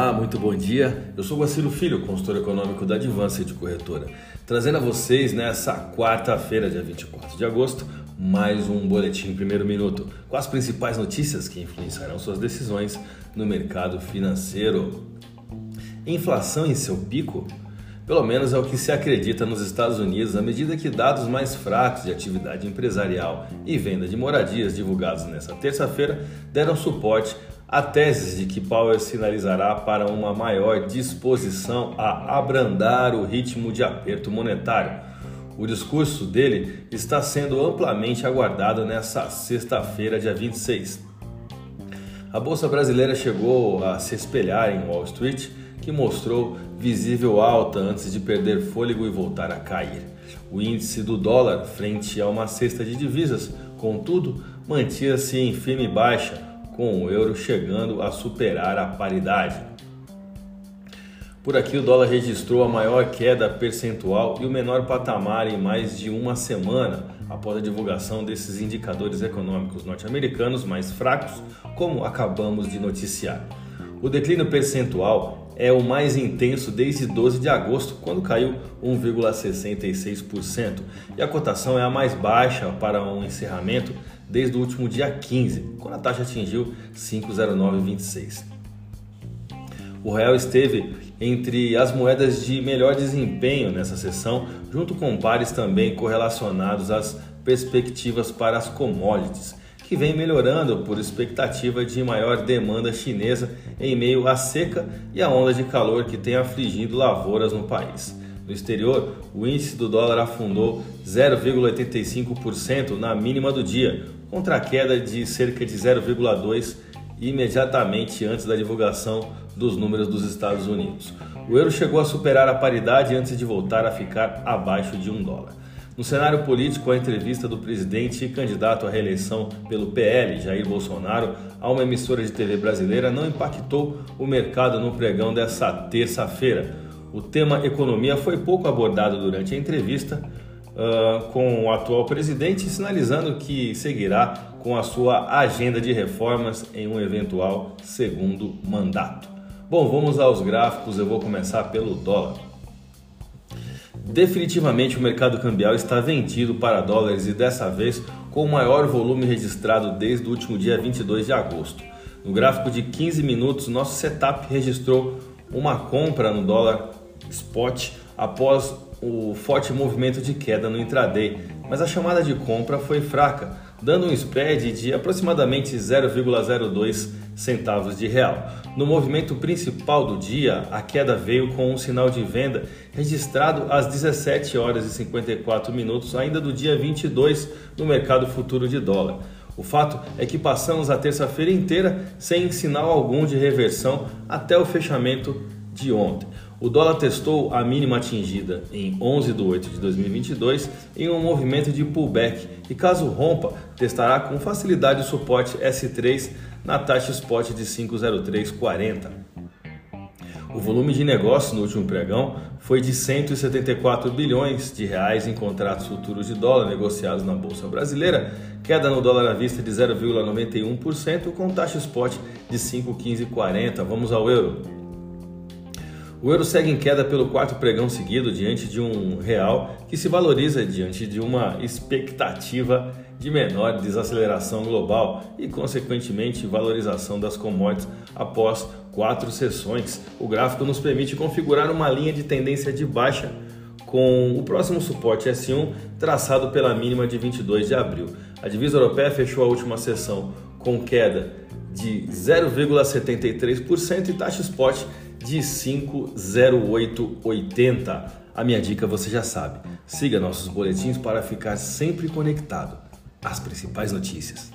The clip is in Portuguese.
Olá, muito bom dia. Eu sou Guaciro Filho, consultor econômico da Advance de Corretora, trazendo a vocês nessa quarta-feira, dia 24 de agosto, mais um boletim primeiro minuto com as principais notícias que influenciarão suas decisões no mercado financeiro. Inflação em seu pico? Pelo menos é o que se acredita nos Estados Unidos à medida que dados mais fracos de atividade empresarial e venda de moradias divulgados nesta terça-feira deram suporte a tese de que Powell sinalizará para uma maior disposição a abrandar o ritmo de aperto monetário. O discurso dele está sendo amplamente aguardado nesta sexta-feira, dia 26. A bolsa brasileira chegou a se espelhar em Wall Street, que mostrou visível alta antes de perder fôlego e voltar a cair. O índice do dólar frente a uma cesta de divisas, contudo, mantinha-se em firme baixa com o euro chegando a superar a paridade. Por aqui, o dólar registrou a maior queda percentual e o menor patamar em mais de uma semana após a divulgação desses indicadores econômicos norte-americanos mais fracos, como acabamos de noticiar. O declínio percentual é o mais intenso desde 12 de agosto, quando caiu 1,66%, e a cotação é a mais baixa para um encerramento desde o último dia 15, quando a taxa atingiu 5,0926. O real esteve entre as moedas de melhor desempenho nessa sessão, junto com pares também correlacionados às perspectivas para as commodities, que vem melhorando por expectativa de maior demanda chinesa em meio à seca e à onda de calor que tem afligido lavouras no país. No exterior, o índice do dólar afundou 0,85% na mínima do dia, contra a queda de cerca de 0,2% imediatamente antes da divulgação dos números dos Estados Unidos. O euro chegou a superar a paridade antes de voltar a ficar abaixo de um dólar. No cenário político, a entrevista do presidente e candidato à reeleição pelo PL, Jair Bolsonaro, a uma emissora de TV brasileira não impactou o mercado no pregão dessa terça-feira. O tema economia foi pouco abordado durante a entrevista, uh, com o atual presidente, sinalizando que seguirá com a sua agenda de reformas em um eventual segundo mandato. Bom, vamos aos gráficos, eu vou começar pelo dólar. Definitivamente o mercado cambial está vendido para dólares e dessa vez com o maior volume registrado desde o último dia 22 de agosto. No gráfico de 15 minutos, nosso setup registrou uma compra no dólar spot após o forte movimento de queda no intraday, mas a chamada de compra foi fraca, dando um spread de aproximadamente 0,02 centavos de real. No movimento principal do dia, a queda veio com um sinal de venda registrado às 17 horas e 54 minutos, ainda do dia 22 no mercado futuro de dólar. O fato é que passamos a terça-feira inteira sem sinal algum de reversão até o fechamento de ontem. O dólar testou a mínima atingida em 11 de 8 de 2022 em um movimento de pullback e caso rompa, testará com facilidade o suporte S3 na taxa spot de 50340. O volume de negócio no último pregão foi de 174 bilhões de reais em contratos futuros de dólar negociados na bolsa brasileira, queda no dólar à vista de 0,91% com taxa spot de 5,1540. Vamos ao euro. O euro segue em queda pelo quarto pregão seguido diante de um real que se valoriza diante de uma expectativa de menor desaceleração global e, consequentemente, valorização das commodities após quatro sessões. O gráfico nos permite configurar uma linha de tendência de baixa com o próximo suporte S1 traçado pela mínima de 22 de abril. A divisa europeia fechou a última sessão com queda de 0,73% e taxa spot de 50880. A minha dica você já sabe. Siga nossos boletins para ficar sempre conectado às principais notícias.